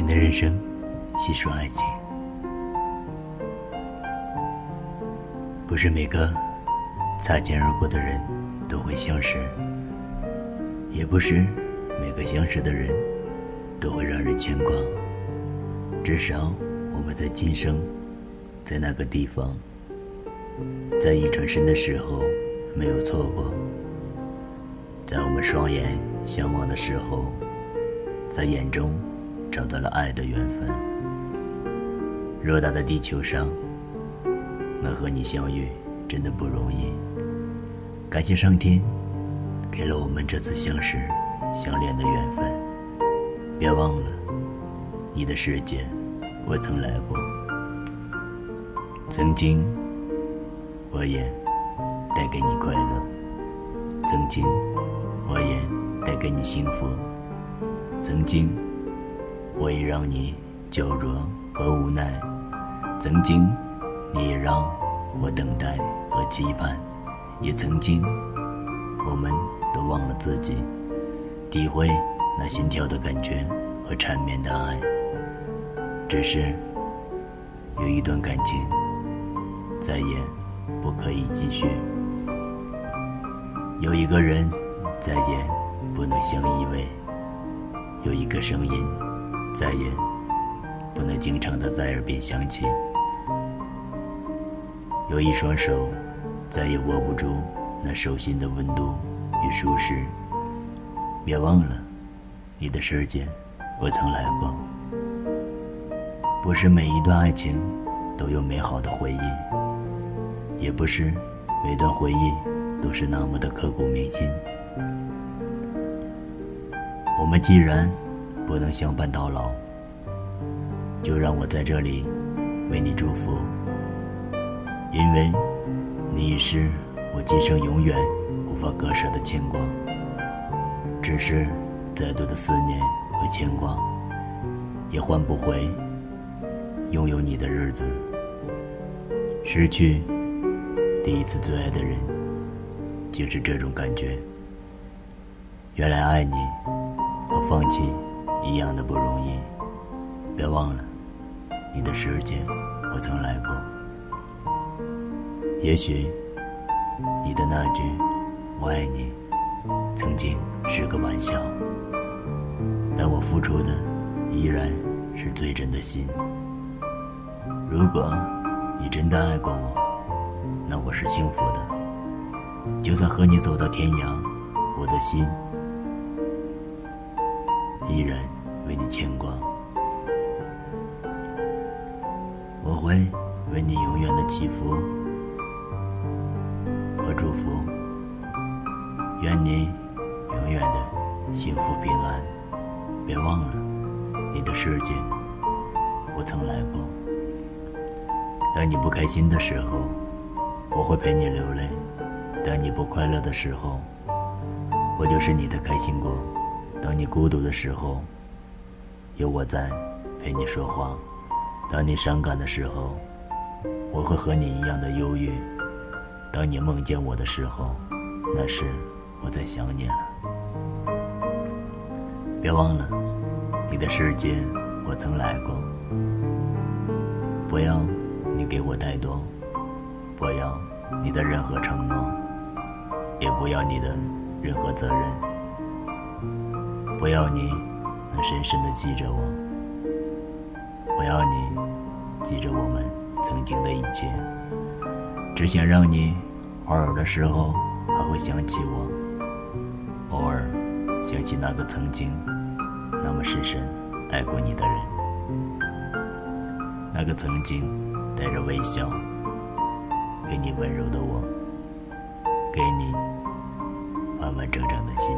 情的人生，细说爱情。不是每个擦肩而过的人都会相识，也不是每个相识的人都会让人牵挂。至少我们在今生，在那个地方，在一转身的时候没有错过，在我们双眼相望的时候，在眼中找到了爱的缘分。偌大的地球上，能和你相遇真的不容易。感谢上天给了我们这次相识、相恋的缘分。别忘了，你的世界我曾来过。曾经，我也带给你快乐；曾经，我也带给你幸福；曾经，我也让你焦灼和无奈；曾经，你也让我等待和期盼；也曾经，我们都忘了自己，体会那心跳的感觉和缠绵的爱。只是，有一段感情，再也不可以继续；有一个人，再也不能相依偎；有一个声音，再也不能经常的在耳边响起；有一双手，再也握不住那手心的温度与舒适。别忘了，你的世界，我曾来过。不是每一段爱情都有美好的回忆，也不是每段回忆都是那么的刻骨铭心。我们既然不能相伴到老，就让我在这里为你祝福，因为你已是我今生永远无法割舍的牵挂。只是再多的思念和牵挂，也换不回。拥有你的日子，失去第一次最爱的人，就是这种感觉。原来爱你和放弃一样的不容易。别忘了，你的世界我曾来过。也许你的那句“我爱你”曾经是个玩笑，但我付出的依然是最真的心。如果你真的爱过我，那我是幸福的。就算和你走到天涯，我的心依然为你牵挂。我会为你永远的祈福和祝福，愿你永远的幸福平安。别忘了，你的世界我曾来过。当你不开心的时候，我会陪你流泪；当你不快乐的时候，我就是你的开心果；当你孤独的时候，有我在陪你说话；当你伤感的时候，我会和你一样的忧郁；当你梦见我的时候，那是我在想你了。别忘了，你的世界我曾来过。不要。你给我太多，不要你的任何承诺，也不要你的任何责任，不要你能深深的记着我，不要你记着我们曾经的一切，只想让你偶尔的时候还会想起我，偶尔想起那个曾经那么深深爱过你的人，那个曾经。带着微笑，给你温柔的我，给你完完整整的心。